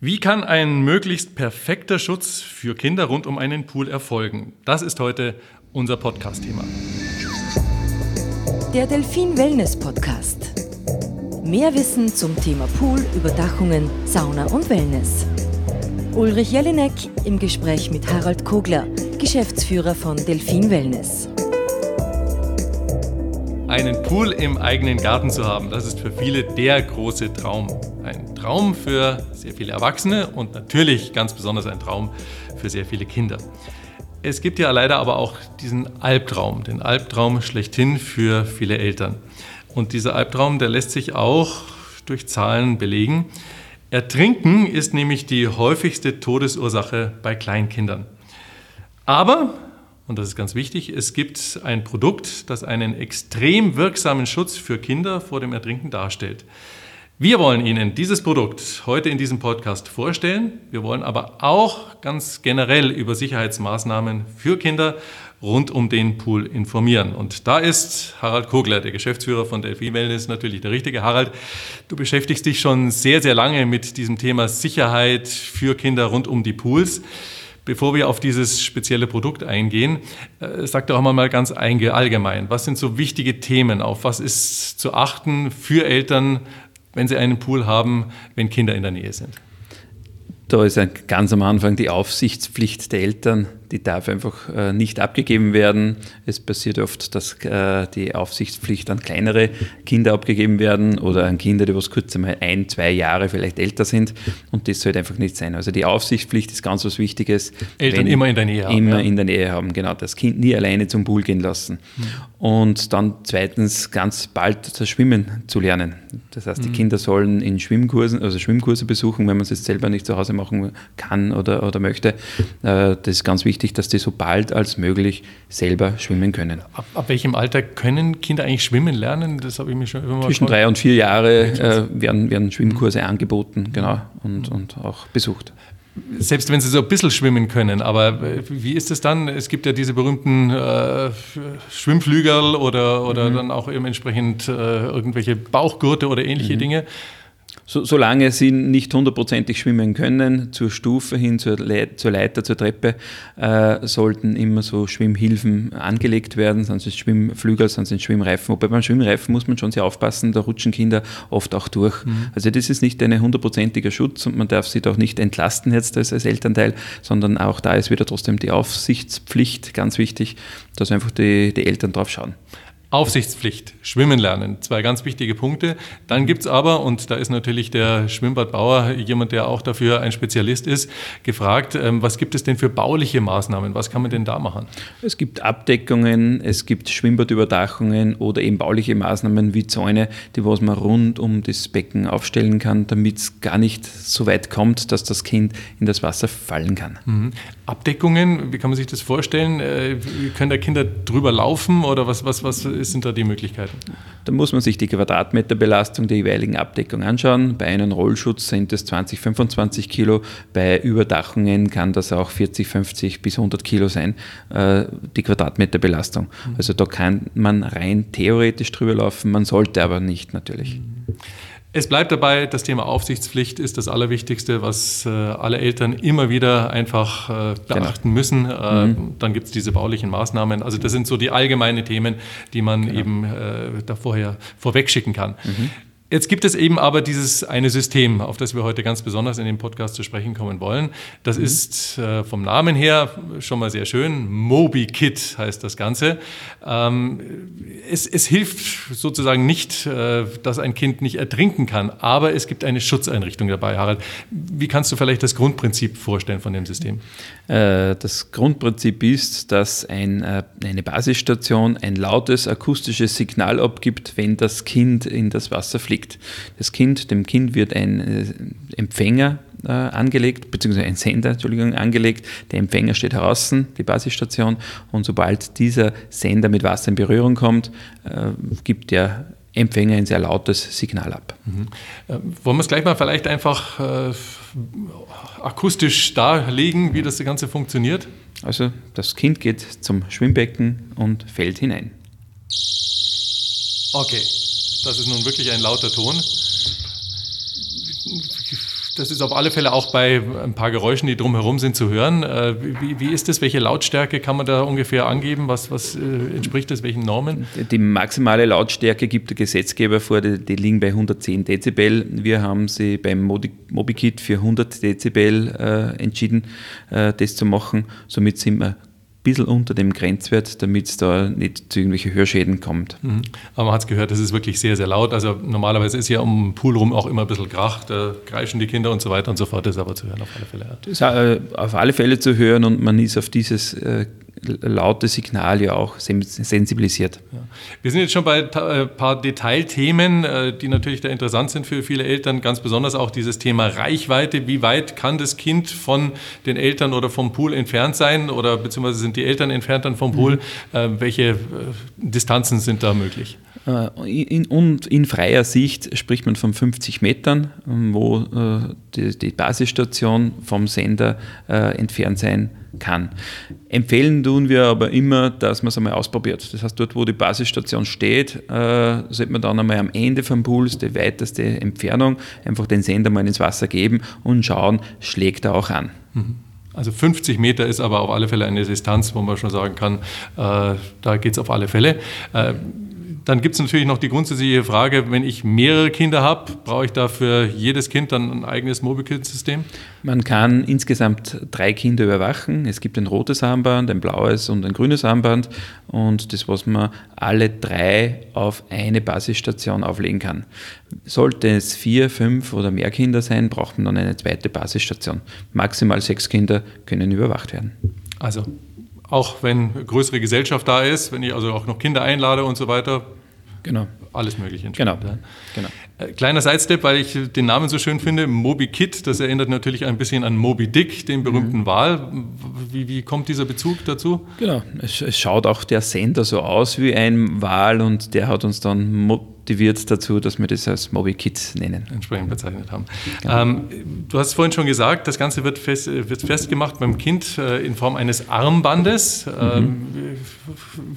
Wie kann ein möglichst perfekter Schutz für Kinder rund um einen Pool erfolgen? Das ist heute unser Podcast-Thema. Der Delfin Wellness Podcast. Mehr Wissen zum Thema Pool, Überdachungen, Sauna und Wellness. Ulrich Jelinek im Gespräch mit Harald Kogler, Geschäftsführer von Delfin Wellness. Einen Pool im eigenen Garten zu haben, das ist für viele der große Traum. Ein Traum für sehr viele Erwachsene und natürlich ganz besonders ein Traum für sehr viele Kinder. Es gibt ja leider aber auch diesen Albtraum, den Albtraum schlechthin für viele Eltern. Und dieser Albtraum, der lässt sich auch durch Zahlen belegen. Ertrinken ist nämlich die häufigste Todesursache bei Kleinkindern. Aber, und das ist ganz wichtig, es gibt ein Produkt, das einen extrem wirksamen Schutz für Kinder vor dem Ertrinken darstellt. Wir wollen Ihnen dieses Produkt heute in diesem Podcast vorstellen. Wir wollen aber auch ganz generell über Sicherheitsmaßnahmen für Kinder rund um den Pool informieren. Und da ist Harald Kogler, der Geschäftsführer von Delphi Wellness, natürlich der richtige. Harald, du beschäftigst dich schon sehr, sehr lange mit diesem Thema Sicherheit für Kinder rund um die Pools. Bevor wir auf dieses spezielle Produkt eingehen, äh, sag doch mal ganz allgemein, was sind so wichtige Themen, auf was ist zu achten für Eltern wenn sie einen Pool haben, wenn Kinder in der Nähe sind? Da ist ganz am Anfang die Aufsichtspflicht der Eltern die darf einfach äh, nicht abgegeben werden. Es passiert oft, dass äh, die Aufsichtspflicht an kleinere Kinder abgegeben werden oder an Kinder, die was kurz einmal ein, zwei Jahre vielleicht älter sind. Und das sollte einfach nicht sein. Also die Aufsichtspflicht ist ganz was Wichtiges. Eltern immer in der Nähe haben. Immer ja. in der Nähe haben, genau. Das Kind nie alleine zum Pool gehen lassen. Mhm. Und dann zweitens ganz bald das Schwimmen zu lernen. Das heißt, die mhm. Kinder sollen in Schwimmkursen, also Schwimmkurse besuchen, wenn man es jetzt selber nicht zu Hause machen kann oder, oder möchte. Äh, das ist ganz wichtig wichtig, dass die so bald als möglich selber schwimmen können. Ab, ab welchem Alter können Kinder eigentlich schwimmen lernen? Das habe ich mir schon immer Zwischen drei und vier Jahre äh, werden, werden Schwimmkurse angeboten, genau, und, und auch besucht selbst wenn sie so ein bisschen schwimmen können, aber äh, wie ist es dann? Es gibt ja diese berühmten äh, Schwimmflügel oder, oder mhm. dann auch eben entsprechend äh, irgendwelche Bauchgurte oder ähnliche mhm. Dinge so, solange sie nicht hundertprozentig schwimmen können, zur Stufe hin, zur, Le zur Leiter, zur Treppe, äh, sollten immer so Schwimmhilfen angelegt werden, sonst sind Schwimmflügel, sonst sind Schwimmreifen. Wobei beim Schwimmreifen muss man schon sehr aufpassen, da rutschen Kinder oft auch durch. Mhm. Also das ist nicht ein hundertprozentiger Schutz und man darf sie doch nicht entlasten jetzt als, als Elternteil, sondern auch da ist wieder trotzdem die Aufsichtspflicht ganz wichtig, dass einfach die, die Eltern drauf schauen. Aufsichtspflicht, Schwimmen lernen, zwei ganz wichtige Punkte. Dann gibt es aber, und da ist natürlich der Schwimmbadbauer jemand, der auch dafür ein Spezialist ist, gefragt, ähm, was gibt es denn für bauliche Maßnahmen? Was kann man denn da machen? Es gibt Abdeckungen, es gibt Schwimmbadüberdachungen oder eben bauliche Maßnahmen wie Zäune, die was man rund um das Becken aufstellen kann, damit es gar nicht so weit kommt, dass das Kind in das Wasser fallen kann. Mhm. Abdeckungen, wie kann man sich das vorstellen? Äh, können da Kinder drüber laufen oder was, was, was sind da die Möglichkeiten? Da muss man sich die Quadratmeterbelastung der jeweiligen Abdeckung anschauen. Bei einem Rollschutz sind es 20, 25 Kilo. Bei Überdachungen kann das auch 40, 50 bis 100 Kilo sein, äh, die Quadratmeterbelastung. Mhm. Also da kann man rein theoretisch drüber laufen, man sollte aber nicht natürlich. Mhm. Es bleibt dabei, das Thema Aufsichtspflicht ist das Allerwichtigste, was äh, alle Eltern immer wieder einfach äh, genau. beachten genau. müssen. Äh, mhm. Dann gibt es diese baulichen Maßnahmen. Also das sind so die allgemeinen Themen, die man genau. eben äh, da vorher vorwegschicken kann. Mhm. Jetzt gibt es eben aber dieses eine System, auf das wir heute ganz besonders in dem Podcast zu sprechen kommen wollen. Das mhm. ist äh, vom Namen her schon mal sehr schön. MobiKit heißt das Ganze. Ähm, es, es, hilft sozusagen nicht, äh, dass ein Kind nicht ertrinken kann, aber es gibt eine Schutzeinrichtung dabei. Harald, wie kannst du vielleicht das Grundprinzip vorstellen von dem System? Äh, das Grundprinzip ist, dass ein, äh, eine Basisstation ein lautes akustisches Signal abgibt, wenn das Kind in das Wasser fliegt liegt. Das Kind, dem Kind wird ein äh, Empfänger äh, angelegt, beziehungsweise ein Sender, Entschuldigung, angelegt. Der Empfänger steht draußen, die Basisstation, und sobald dieser Sender mit Wasser in Berührung kommt, äh, gibt der Empfänger ein sehr lautes Signal ab. Mhm. Äh, wollen wir es gleich mal vielleicht einfach äh, akustisch darlegen, wie das Ganze funktioniert? Also das Kind geht zum Schwimmbecken und fällt hinein. Okay. Das ist nun wirklich ein lauter Ton. das ist auf alle Fälle auch bei ein paar Geräuschen, die drumherum sind, zu hören. Äh, wie, wie ist das? Welche Lautstärke kann man da ungefähr angeben? Was, was äh, entspricht das? Welchen Normen? Die maximale Lautstärke gibt der Gesetzgeber vor, die, die liegen bei 110 Dezibel. Wir haben sie beim MobiKit für 100 Dezibel äh, entschieden, äh, das zu machen. Somit sind wir bisschen unter dem Grenzwert, damit es da nicht zu irgendwelchen Hörschäden kommt. Mhm. Aber man hat es gehört, das ist wirklich sehr, sehr laut. Also normalerweise ist ja um den Pool rum auch immer ein bisschen Krach, da kreischen die Kinder und so weiter und so fort. Das ist aber zu hören auf alle Fälle. Das ist äh, auf alle Fälle zu hören und man ist auf dieses äh, laute Signal ja auch sensibilisiert. Ja. Wir sind jetzt schon bei ein äh, paar Detailthemen, äh, die natürlich da interessant sind für viele Eltern, ganz besonders auch dieses Thema Reichweite. Wie weit kann das Kind von den Eltern oder vom Pool entfernt sein oder beziehungsweise sind die Eltern entfernt dann vom Pool? Mhm. Welche Distanzen sind da möglich? In, und in freier Sicht spricht man von 50 Metern, wo die, die Basisstation vom Sender entfernt sein kann. Empfehlen tun wir aber immer, dass man es einmal ausprobiert. Das heißt, dort, wo die Basisstation steht, äh, sollte man dann einmal am Ende vom Puls, die weiteste Entfernung, einfach den Sender mal ins Wasser geben und schauen, schlägt er auch an. Mhm. Also 50 Meter ist aber auf alle Fälle eine Distanz, wo man schon sagen kann, äh, da geht es auf alle Fälle. Äh, dann gibt es natürlich noch die grundsätzliche Frage, wenn ich mehrere Kinder habe, brauche ich da für jedes Kind dann ein eigenes MobiKit-System? Man kann insgesamt drei Kinder überwachen. Es gibt ein rotes Armband, ein blaues und ein grünes Armband und das, was man alle drei auf eine Basisstation auflegen kann. Sollte es vier, fünf oder mehr Kinder sein, braucht man dann eine zweite Basisstation. Maximal sechs Kinder können überwacht werden. Also auch wenn größere Gesellschaft da ist, wenn ich also auch noch Kinder einlade und so weiter, Genau. Alles Mögliche. Genau. genau. Äh, kleiner Sidestep, weil ich den Namen so schön finde, Moby Kit, das erinnert natürlich ein bisschen an Moby Dick, den berühmten mhm. Wal. Wie, wie, kommt dieser Bezug dazu? Genau, es, es, schaut auch der Sender so aus wie ein Wal und der hat uns dann motiviert dazu, dass wir das als Moby Kids nennen. Entsprechend bezeichnet haben. Genau. Ähm, du hast vorhin schon gesagt, das Ganze wird, fest, wird festgemacht beim Kind äh, in Form eines Armbandes. Mhm. Ähm,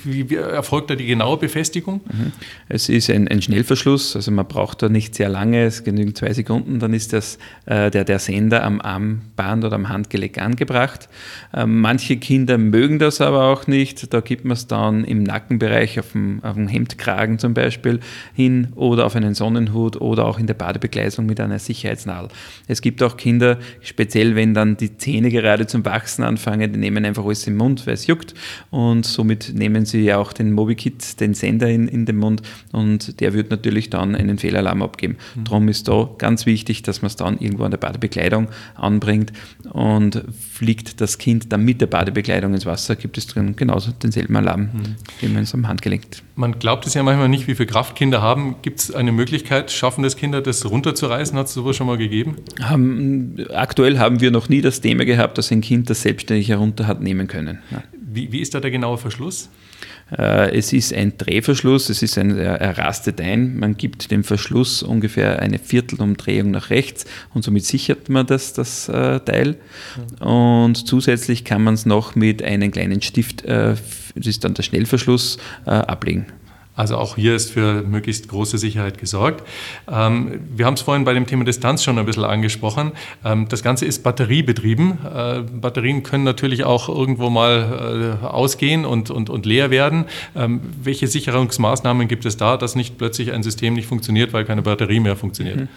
wie, wie, erfolgt da die genaue Befestigung? Mhm. Es ist ein, ein, Schnellverschluss, also man braucht da nicht sehr lange, es genügen zwei Sekunden, dann ist das, äh, der, der Sender am Armband oder am Handgelenk angebracht. Äh, manche Kinder mögen das aber auch nicht, da gibt man es dann im Nackenbereich auf dem, auf dem Hemdkragen zum Beispiel hin oder auf einen Sonnenhut oder auch in der Badebekleidung mit einer Sicherheitsnadel. Es gibt auch Kinder, speziell wenn dann die Zähne gerade zum Wachsen anfangen, die nehmen einfach alles im Mund, weil es juckt und somit nehmen sie ja auch den MobiKit, den Sender in, in den Mund und der wird natürlich dann einen Fehlalarm abgeben. Mhm. Darum ist da ganz wichtig, dass man es dann irgendwo an der Badebekleidung anbringt und fliegt das Kind dann mit der Badebekleidung ins Wasser, gibt es dann genauso denselben Alarm, mhm. den man es am Handgelenk. Man glaubt es ja manchmal nicht, wie viel Kraft Kinder haben haben, gibt es eine Möglichkeit, schaffen das Kinder, das runterzureißen? Hat es sowas schon mal gegeben? Haben, aktuell haben wir noch nie das Thema gehabt, dass ein Kind das selbstständig herunter hat nehmen können. Wie, wie ist da der genaue Verschluss? Äh, es ist ein Drehverschluss, es ist ein, er rastet ein. Man gibt dem Verschluss ungefähr eine Viertelumdrehung nach rechts und somit sichert man das, das äh, Teil. Und zusätzlich kann man es noch mit einem kleinen Stift, äh, das ist dann der Schnellverschluss, ablegen. Also auch hier ist für möglichst große Sicherheit gesorgt. Ähm, wir haben es vorhin bei dem Thema Distanz schon ein bisschen angesprochen. Ähm, das Ganze ist batteriebetrieben. Äh, Batterien können natürlich auch irgendwo mal äh, ausgehen und, und, und leer werden. Ähm, welche Sicherungsmaßnahmen gibt es da, dass nicht plötzlich ein System nicht funktioniert, weil keine Batterie mehr funktioniert? Mhm.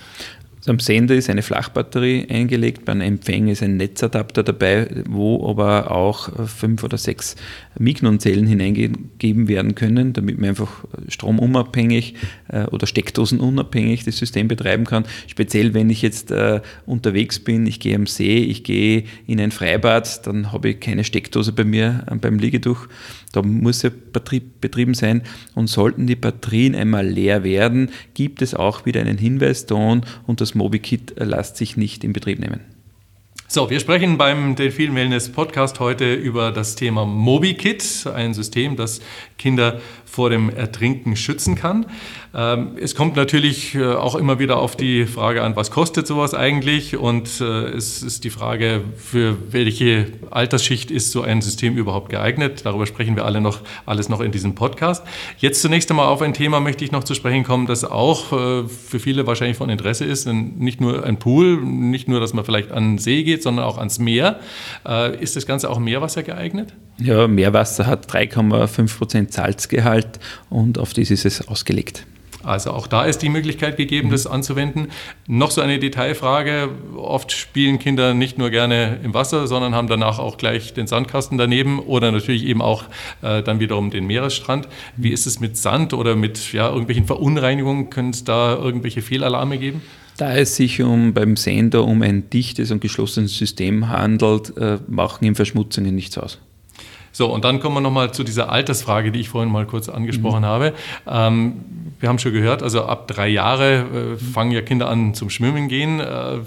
Also am Sender ist eine Flachbatterie eingelegt, beim Empfänger ist ein Netzadapter dabei, wo aber auch fünf oder sechs Mignon-Zellen hineingegeben werden können, damit man einfach stromunabhängig äh, oder steckdosenunabhängig das System betreiben kann. Speziell, wenn ich jetzt äh, unterwegs bin, ich gehe am See, ich gehe in ein Freibad, dann habe ich keine Steckdose bei mir äh, beim Liegetuch. Da muss ja Betrieb, betrieben sein. Und sollten die Batterien einmal leer werden, gibt es auch wieder einen Hinweiston und das MobiKit lässt sich nicht in Betrieb nehmen. So, wir sprechen beim Delfin Wellness Podcast heute über das Thema MobiKit, ein System, das Kinder vor dem Ertrinken schützen kann. Ähm, es kommt natürlich äh, auch immer wieder auf die Frage an, was kostet sowas eigentlich? Und äh, es ist die Frage, für welche Altersschicht ist so ein System überhaupt geeignet? Darüber sprechen wir alle noch, alles noch in diesem Podcast. Jetzt zunächst einmal auf ein Thema möchte ich noch zu sprechen kommen, das auch äh, für viele wahrscheinlich von Interesse ist. Nicht nur ein Pool, nicht nur, dass man vielleicht an den See geht, sondern auch ans Meer. Ist das Ganze auch Meerwasser geeignet? Ja, Meerwasser hat 3,5 Prozent Salzgehalt und auf das ist es ausgelegt. Also auch da ist die Möglichkeit gegeben, das anzuwenden. Noch so eine Detailfrage. Oft spielen Kinder nicht nur gerne im Wasser, sondern haben danach auch gleich den Sandkasten daneben oder natürlich eben auch äh, dann wiederum den Meeresstrand. Wie ist es mit Sand oder mit ja, irgendwelchen Verunreinigungen? Können es da irgendwelche Fehlalarme geben? Da es sich um, beim Sender um ein dichtes und geschlossenes System handelt, äh, machen ihm Verschmutzungen nichts aus. So, und dann kommen wir nochmal zu dieser Altersfrage, die ich vorhin mal kurz angesprochen mhm. habe. Ähm, wir haben schon gehört, also ab drei Jahre äh, fangen ja Kinder an zum Schwimmen gehen. Äh,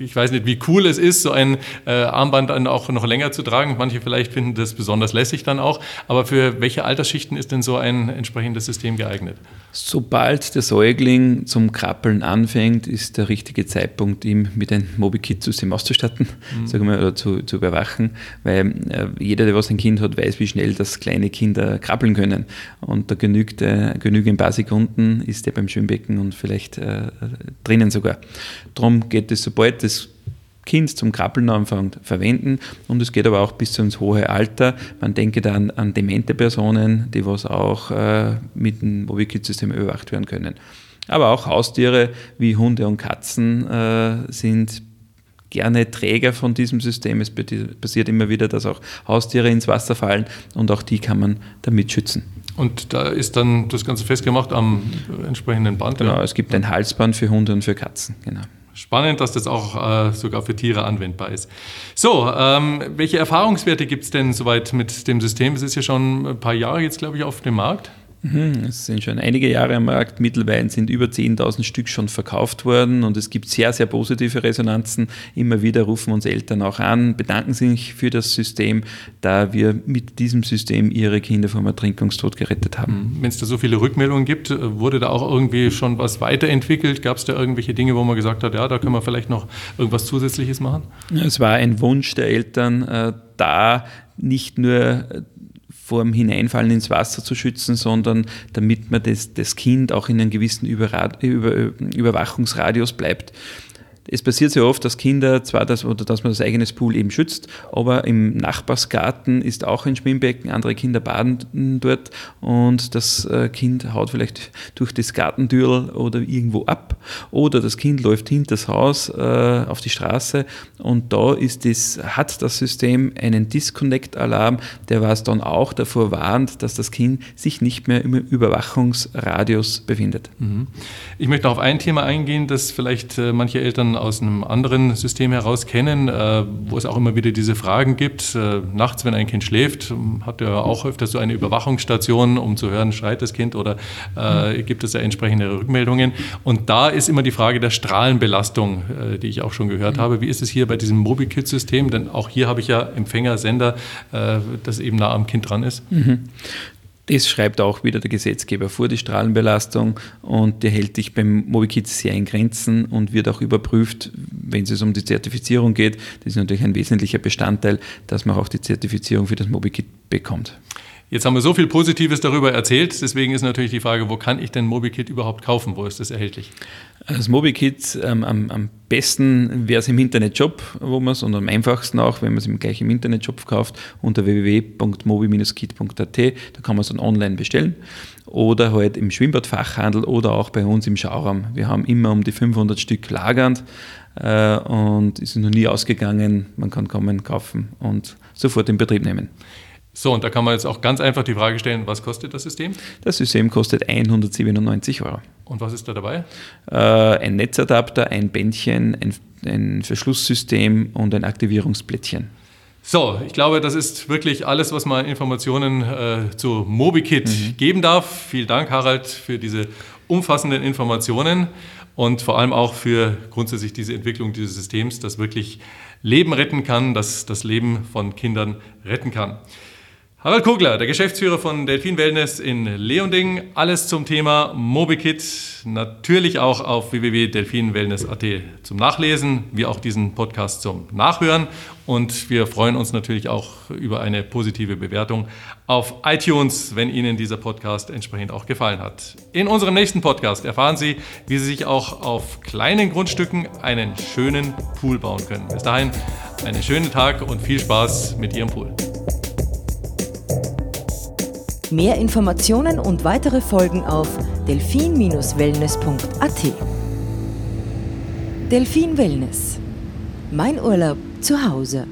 ich weiß nicht, wie cool es ist, so ein äh, Armband dann auch noch länger zu tragen. Manche vielleicht finden das besonders lässig dann auch. Aber für welche Altersschichten ist denn so ein entsprechendes System geeignet? Sobald der Säugling zum Krabbeln anfängt, ist der richtige Zeitpunkt, ihm mit einem MobiKit-System auszustatten, mhm. sagen wir, oder zu, zu überwachen, weil äh, jeder, der was ein Kind hat, weiß, wie schnell das kleine Kinder krabbeln können. Und da genügt, äh, genügt ein paar Sekunden, ist der beim Schwimmbecken und vielleicht äh, drinnen sogar. Darum geht es, sobald das Kind zum Krabbeln anfängt, verwenden und es geht aber auch bis ins hohe Alter. Man denke da an, an demente Personen, die was auch äh, mit dem MobiKit-System überwacht werden können. Aber auch Haustiere wie Hunde und Katzen äh, sind gerne Träger von diesem System. Es passiert immer wieder, dass auch Haustiere ins Wasser fallen und auch die kann man damit schützen. Und da ist dann das Ganze festgemacht am entsprechenden Band? Genau, ja? es gibt ein Halsband für Hunde und für Katzen, genau. Spannend, dass das auch äh, sogar für Tiere anwendbar ist. So, ähm, welche Erfahrungswerte gibt es denn soweit mit dem System? Es ist ja schon ein paar Jahre jetzt, glaube ich, auf dem Markt. Mhm, es sind schon einige Jahre am Markt. Mittlerweile sind über 10.000 Stück schon verkauft worden und es gibt sehr, sehr positive Resonanzen. Immer wieder rufen uns Eltern auch an, bedanken sich für das System, da wir mit diesem System ihre Kinder vom Ertrinkungstod gerettet haben. Mhm. Wenn es da so viele Rückmeldungen gibt, wurde da auch irgendwie schon was weiterentwickelt? Gab es da irgendwelche Dinge, wo man gesagt hat, ja, da können wir vielleicht noch irgendwas Zusätzliches machen? Es war ein Wunsch der Eltern, äh, da nicht nur vor dem Hineinfallen ins Wasser zu schützen, sondern damit man das, das Kind auch in einem gewissen Über, Über, Überwachungsradius bleibt es passiert sehr oft, dass Kinder zwar das oder dass man das eigene Pool eben schützt, aber im Nachbarsgarten ist auch ein Schwimmbecken, andere Kinder baden dort und das äh, Kind haut vielleicht durch das Gartentürl oder irgendwo ab oder das Kind läuft hinter das Haus äh, auf die Straße und da ist das, hat das System einen Disconnect-Alarm, der was dann auch davor warnt, dass das Kind sich nicht mehr im Überwachungsradius befindet. Mhm. Ich möchte auf ein Thema eingehen, das vielleicht äh, manche Eltern aus einem anderen System heraus kennen, äh, wo es auch immer wieder diese Fragen gibt. Äh, nachts, wenn ein Kind schläft, hat er auch öfter so eine Überwachungsstation, um zu hören, schreit das Kind oder äh, gibt es ja entsprechende Rückmeldungen. Und da ist immer die Frage der Strahlenbelastung, äh, die ich auch schon gehört habe. Wie ist es hier bei diesem MobiKit-System? Denn auch hier habe ich ja Empfänger, Sender, das eben nah am Kind dran ist. Mhm. Das schreibt auch wieder der Gesetzgeber vor, die Strahlenbelastung, und der hält dich beim MobiKit sehr in Grenzen und wird auch überprüft, wenn es um die Zertifizierung geht. Das ist natürlich ein wesentlicher Bestandteil, dass man auch die Zertifizierung für das MobiKit bekommt. Jetzt haben wir so viel Positives darüber erzählt, deswegen ist natürlich die Frage, wo kann ich denn MobiKit überhaupt kaufen? Wo ist das erhältlich? Das MobiKit ähm, am, am, besten wäre es im Internetshop, wo man es und am einfachsten auch, wenn man es gleich im Internetshop kauft, unter www.mobi-kit.at. Da kann man es dann online bestellen oder halt im Schwimmbadfachhandel oder auch bei uns im Schauraum. Wir haben immer um die 500 Stück lagernd äh, und ist noch nie ausgegangen. Man kann kommen, kaufen und sofort in Betrieb nehmen. So, und da kann man jetzt auch ganz einfach die Frage stellen, was kostet das System? Das System kostet 197 Euro. Und was ist da dabei? Äh, ein Netzadapter, ein Bändchen, ein, ein Verschlusssystem und ein Aktivierungsplättchen. So, ich glaube, das ist wirklich alles, was man Informationen äh, zu MobiKit mhm. geben darf. Vielen Dank, Harald, für diese umfassenden Informationen und vor allem auch für grundsätzlich diese Entwicklung dieses Systems, das wirklich Leben retten kann, das das Leben von Kindern retten kann. Harald Kogler, der Geschäftsführer von Delfin Wellness in Leonding. Alles zum Thema MobiKit. Natürlich auch auf www.delfinwellness.at zum Nachlesen, wie auch diesen Podcast zum Nachhören. Und wir freuen uns natürlich auch über eine positive Bewertung auf iTunes, wenn Ihnen dieser Podcast entsprechend auch gefallen hat. In unserem nächsten Podcast erfahren Sie, wie Sie sich auch auf kleinen Grundstücken einen schönen Pool bauen können. Bis dahin einen schönen Tag und viel Spaß mit Ihrem Pool. Mehr Informationen und weitere Folgen auf delfin-wellness.at. Delfin Wellness. Mein Urlaub zu Hause.